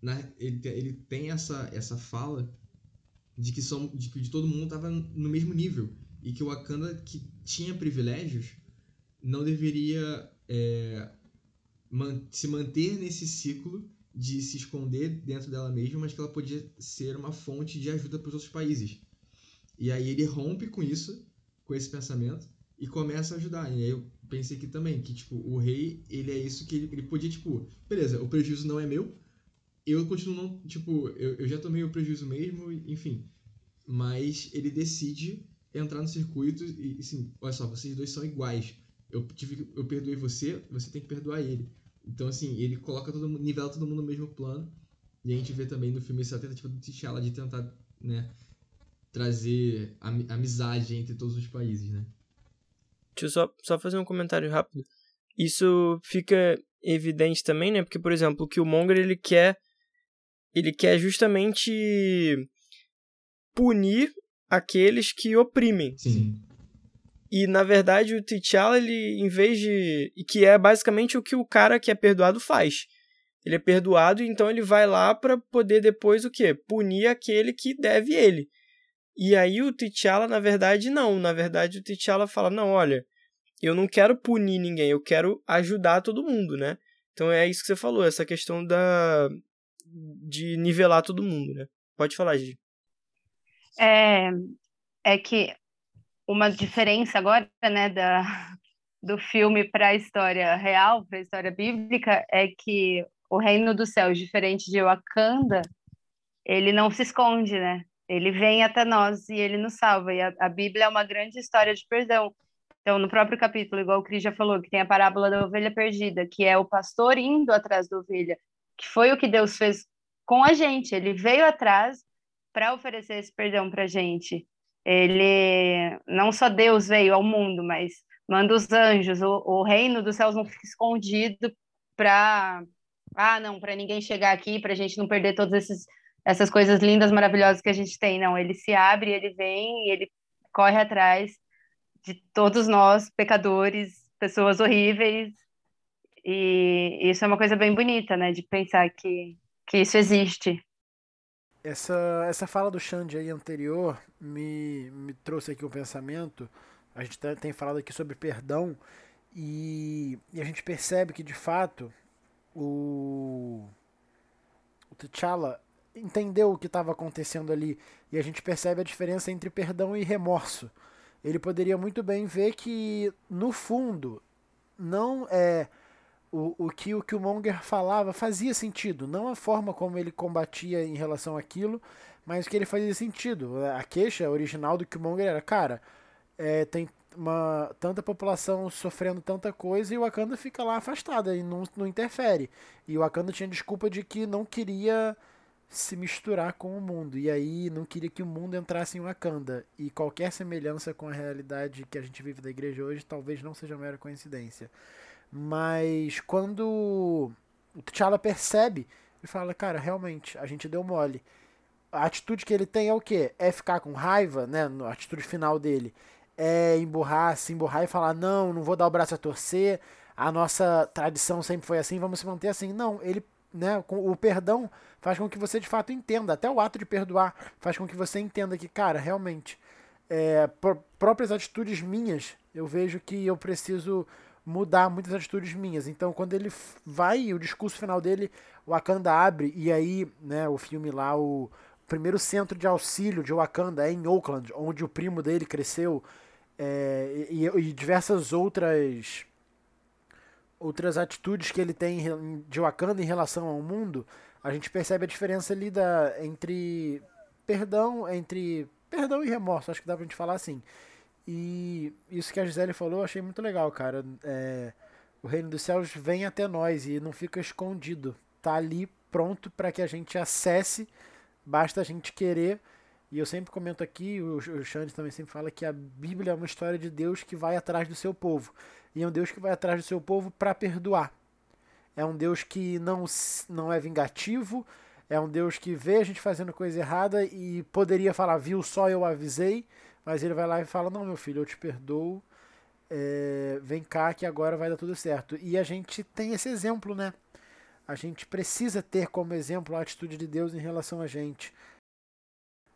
C: na, ele, ele tem essa essa fala de que som, de que todo mundo estava no mesmo nível e que o Wakanda que tinha privilégios não deveria é, man, se manter nesse ciclo de se esconder dentro dela mesma, mas que ela podia ser uma fonte de ajuda para os outros países. E aí ele rompe com isso, com esse pensamento, e começa a ajudar. E aí eu pensei aqui também, que tipo, o rei, ele é isso que ele, ele podia, tipo, beleza, o prejuízo não é meu, eu continuo não, tipo, eu, eu já tomei o prejuízo mesmo, enfim. Mas ele decide entrar no circuito e, assim, olha só, vocês dois são iguais. Eu, tive, eu perdoei você, você tem que perdoar ele. Então, assim, ele coloca todo mundo, nivela todo mundo no mesmo plano. E a gente vê também no filme essa tentativa do T'Challa de tentar, né, trazer amizade entre todos os países, né?
B: Deixa eu só, só fazer um comentário rápido. Isso fica evidente também, né? Porque, por exemplo, o Killmonger, ele quer ele quer justamente punir aqueles que oprimem.
C: Sim.
B: E na verdade o T'Challa, ele em vez de que é basicamente o que o cara que é perdoado faz. Ele é perdoado, então ele vai lá para poder depois o quê? Punir aquele que deve ele. E aí o T'Challa, na verdade, não. Na verdade, o T'Challa fala: "Não, olha, eu não quero punir ninguém, eu quero ajudar todo mundo, né?" Então é isso que você falou, essa questão da de nivelar todo mundo, né? Pode falar, Gigi.
E: É, é que uma diferença agora, né, da, do filme para a história real, para a história bíblica, é que o reino dos céus, diferente de Wakanda, ele não se esconde, né? Ele vem até nós e ele nos salva. E a, a Bíblia é uma grande história de perdão. Então, no próprio capítulo, igual o Cris já falou, que tem a parábola da ovelha perdida, que é o pastor indo atrás da ovelha, que foi o que Deus fez com a gente. Ele veio atrás para oferecer esse perdão para a gente. Ele não só Deus veio ao mundo, mas manda os anjos. O, o reino dos céus não fica escondido para ah, não, para ninguém chegar aqui, para a gente não perder todas esses, essas coisas lindas, maravilhosas que a gente tem. Não, ele se abre, ele vem e ele corre atrás de todos nós, pecadores, pessoas horríveis. E isso é uma coisa bem bonita, né? De pensar que, que isso existe.
D: Essa, essa fala do Xande aí anterior me, me trouxe aqui um pensamento. A gente tem falado aqui sobre perdão e, e a gente percebe que de fato o, o T'Challa entendeu o que estava acontecendo ali e a gente percebe a diferença entre perdão e remorso. Ele poderia muito bem ver que no fundo não é o, o que o Killmonger falava fazia sentido. Não a forma como ele combatia em relação àquilo, mas que ele fazia sentido. A queixa original do Killmonger era, cara, é, tem uma, tanta população sofrendo tanta coisa e o Wakanda fica lá afastada e não, não interfere. E o Wakanda tinha desculpa de que não queria se misturar com o mundo. E aí não queria que o mundo entrasse em Wakanda. E qualquer semelhança com a realidade que a gente vive da igreja hoje talvez não seja mera coincidência. Mas quando o T'Challa percebe, ele fala, cara, realmente, a gente deu mole. A atitude que ele tem é o quê? É ficar com raiva, né? A atitude final dele é emburrar, se emburrar e falar, não, não vou dar o braço a torcer, a nossa tradição sempre foi assim, vamos se manter assim. Não, ele, né, o perdão faz com que você de fato entenda, até o ato de perdoar faz com que você entenda que, cara, realmente, é, próprias atitudes minhas, eu vejo que eu preciso mudar muitas atitudes minhas. Então, quando ele vai, o discurso final dele, o Wakanda abre, e aí, né, o filme lá, o primeiro centro de auxílio de Wakanda é em Oakland, onde o primo dele cresceu, é, e, e, diversas outras outras atitudes que ele tem de Wakanda em relação ao mundo, a gente percebe a diferença ali da, entre perdão, entre perdão e remorso, acho que dá pra gente falar assim. E isso que a Gisele falou, eu achei muito legal, cara. É, O reino dos céus vem até nós e não fica escondido. Tá ali pronto para que a gente acesse, basta a gente querer. E eu sempre comento aqui, o, o Xande também sempre fala que a Bíblia é uma história de Deus que vai atrás do seu povo. E é um Deus que vai atrás do seu povo para perdoar. É um Deus que não, não é vingativo, é um Deus que vê a gente fazendo coisa errada e poderia falar, viu só, eu avisei, mas ele vai lá e fala: Não, meu filho, eu te perdoo, é, vem cá que agora vai dar tudo certo. E a gente tem esse exemplo, né? A gente precisa ter como exemplo a atitude de Deus em relação a gente.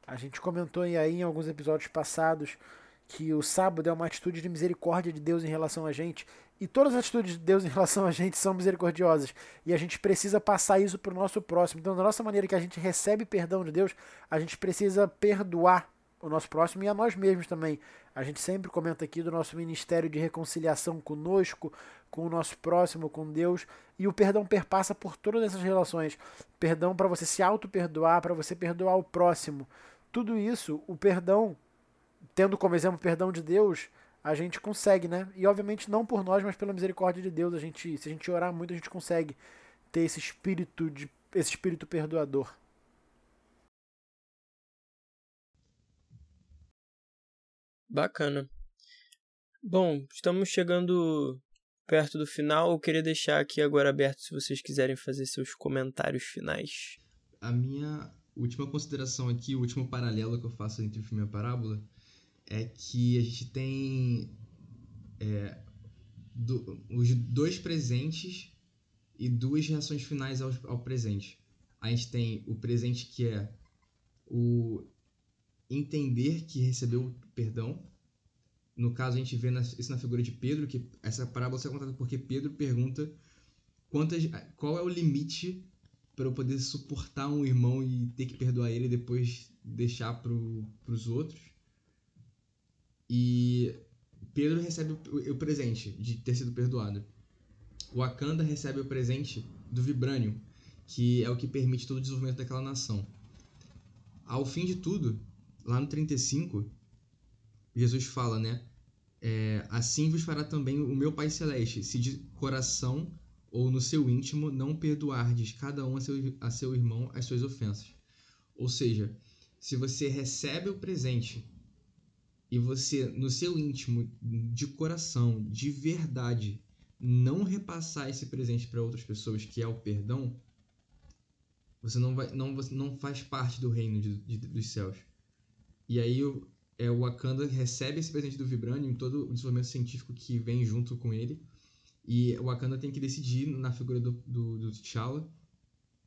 D: A gente comentou aí em alguns episódios passados que o sábado é uma atitude de misericórdia de Deus em relação a gente. E todas as atitudes de Deus em relação a gente são misericordiosas. E a gente precisa passar isso para o nosso próximo. Então, da nossa maneira que a gente recebe perdão de Deus, a gente precisa perdoar o nosso próximo e a nós mesmos também. A gente sempre comenta aqui do nosso ministério de reconciliação conosco, com o nosso próximo, com Deus. E o perdão perpassa por todas essas relações. Perdão para você se auto-perdoar, para você perdoar o próximo. Tudo isso, o perdão, tendo como exemplo o perdão de Deus, a gente consegue, né? E obviamente não por nós, mas pela misericórdia de Deus, a gente, se a gente orar muito, a gente consegue ter esse espírito de esse espírito perdoador.
B: Bacana. Bom, estamos chegando perto do final. Eu queria deixar aqui agora aberto se vocês quiserem fazer seus comentários finais.
C: A minha última consideração aqui, o último paralelo que eu faço entre o filme e a parábola, é que a gente tem é, do, os dois presentes e duas reações finais ao, ao presente. A gente tem o presente que é o entender que recebeu perdão. No caso, a gente vê isso na figura de Pedro, que essa parábola é contada porque Pedro pergunta quantas, qual é o limite para eu poder suportar um irmão e ter que perdoar ele e depois deixar para os outros. E Pedro recebe o presente de ter sido perdoado. O Wakanda recebe o presente do Vibranium, que é o que permite todo o desenvolvimento daquela nação. Ao fim de tudo, lá no 35, Jesus fala, né? É, assim vos fará também o meu Pai Celeste, se de coração ou no seu íntimo não perdoardes cada um a seu, a seu irmão as suas ofensas. Ou seja, se você recebe o presente e você, no seu íntimo, de coração, de verdade, não repassar esse presente para outras pessoas, que é o perdão, você não, vai, não, você não faz parte do reino de, de, dos céus. E aí o, é, o Wakanda recebe esse presente do Vibranium, todo o desenvolvimento científico que vem junto com ele. E o Wakanda tem que decidir na figura do, do, do T'Challa,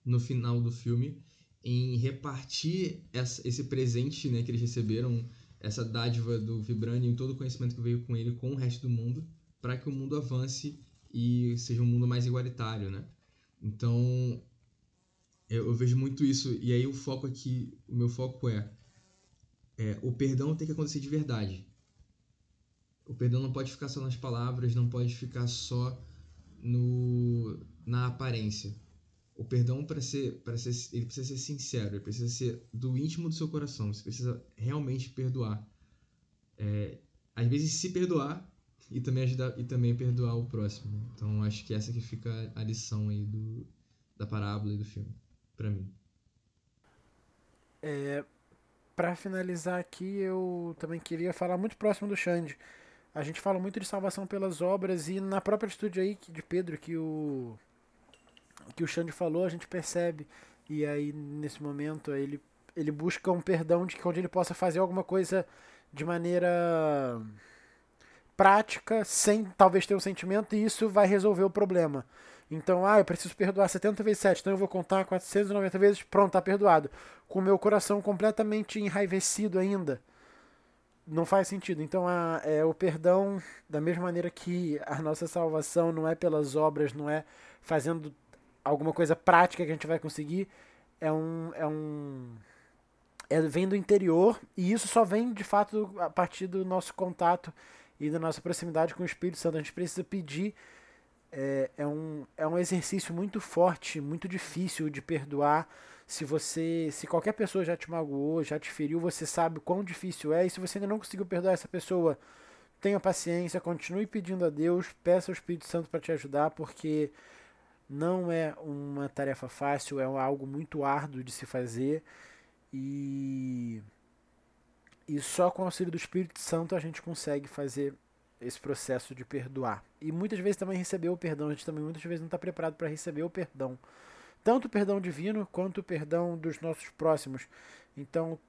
C: no final do filme, em repartir essa, esse presente né, que eles receberam essa dádiva do Vibranium, todo o conhecimento que veio com ele com o resto do mundo, para que o mundo avance e seja um mundo mais igualitário, né? Então, eu, eu, vejo muito isso. E aí o foco aqui, o meu foco é, é, o perdão tem que acontecer de verdade. O perdão não pode ficar só nas palavras, não pode ficar só no, na aparência. O perdão para ser, para ser, ele precisa ser sincero, ele precisa ser do íntimo do seu coração. Você precisa realmente perdoar. É, às vezes se perdoar e também ajudar e também perdoar o próximo. Então acho que essa que fica a lição aí do, da parábola e do filme para mim.
D: É, para finalizar aqui, eu também queria falar muito próximo do Xande. A gente fala muito de salvação pelas obras e na própria atitude aí de Pedro que o que o Xande falou, a gente percebe. E aí, nesse momento, ele, ele busca um perdão de que onde ele possa fazer alguma coisa de maneira prática, sem talvez ter um sentimento, e isso vai resolver o problema. Então, ah, eu preciso perdoar 70 vezes 7, então eu vou contar 490 vezes, pronto, tá perdoado. Com o meu coração completamente enraivecido ainda. Não faz sentido. Então, a, é, o perdão, da mesma maneira que a nossa salvação não é pelas obras, não é fazendo alguma coisa prática que a gente vai conseguir, é um. É um é, vem do interior e isso só vem de fato a partir do nosso contato e da nossa proximidade com o Espírito Santo. A gente precisa pedir. É, é, um, é um exercício muito forte, muito difícil de perdoar. Se você, se qualquer pessoa já te magoou, já te feriu, você sabe quão difícil é. E se você ainda não conseguiu perdoar essa pessoa, tenha paciência, continue pedindo a Deus, peça ao Espírito Santo para te ajudar, porque não é uma tarefa fácil, é algo muito árduo de se fazer e e só com o auxílio do Espírito Santo a gente consegue fazer esse processo de perdoar. E muitas vezes também receber o perdão, a gente também muitas vezes não está preparado para receber o perdão. Tanto o perdão divino quanto o perdão dos nossos próximos. Então,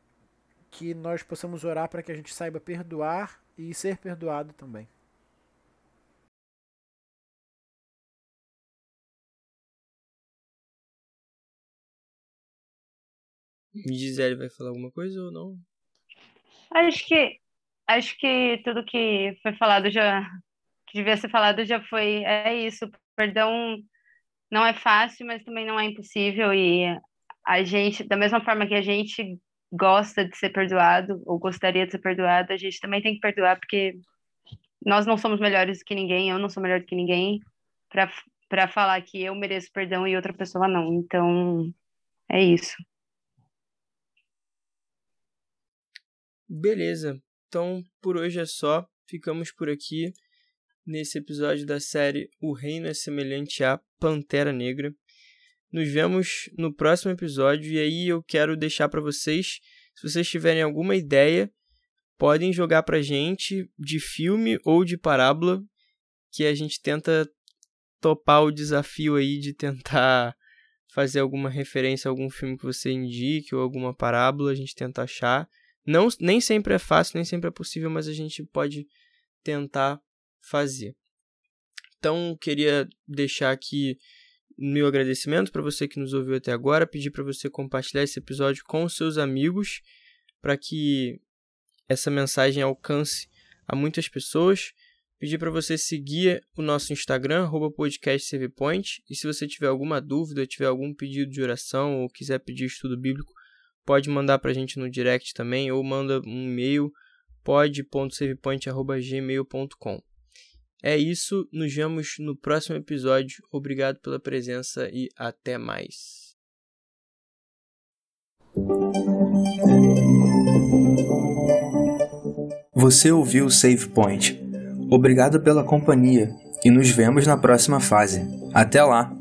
D: que nós possamos orar para que a gente saiba perdoar e ser perdoado também.
B: Gisele vai falar alguma coisa ou não?
E: Acho que acho que tudo que foi falado já que devia ser falado já foi é isso. Perdão não é fácil, mas também não é impossível e a gente, da mesma forma que a gente gosta de ser perdoado ou gostaria de ser perdoado, a gente também tem que perdoar porque nós não somos melhores que ninguém, eu não sou melhor do que ninguém para para falar que eu mereço perdão e outra pessoa não. Então, é isso.
B: Beleza. Então, por hoje é só. Ficamos por aqui nesse episódio da série O Reino é Semelhante a Pantera Negra. Nos vemos no próximo episódio e aí eu quero deixar para vocês, se vocês tiverem alguma ideia, podem jogar pra gente de filme ou de parábola, que a gente tenta topar o desafio aí de tentar fazer alguma referência a algum filme que você indique ou alguma parábola, a gente tenta achar. Não, nem sempre é fácil, nem sempre é possível, mas a gente pode tentar fazer. Então, queria deixar aqui meu agradecimento para você que nos ouviu até agora, pedir para você compartilhar esse episódio com seus amigos, para que essa mensagem alcance a muitas pessoas. Pedir para você seguir o nosso Instagram, podcastcvpoint, e se você tiver alguma dúvida, tiver algum pedido de oração ou quiser pedir estudo bíblico, pode mandar para a gente no direct também, ou manda um e-mail pod.savepoint.gmail.com. É isso, nos vemos no próximo episódio. Obrigado pela presença e até mais.
A: Você ouviu o Save Point. Obrigado pela companhia e nos vemos na próxima fase. Até lá!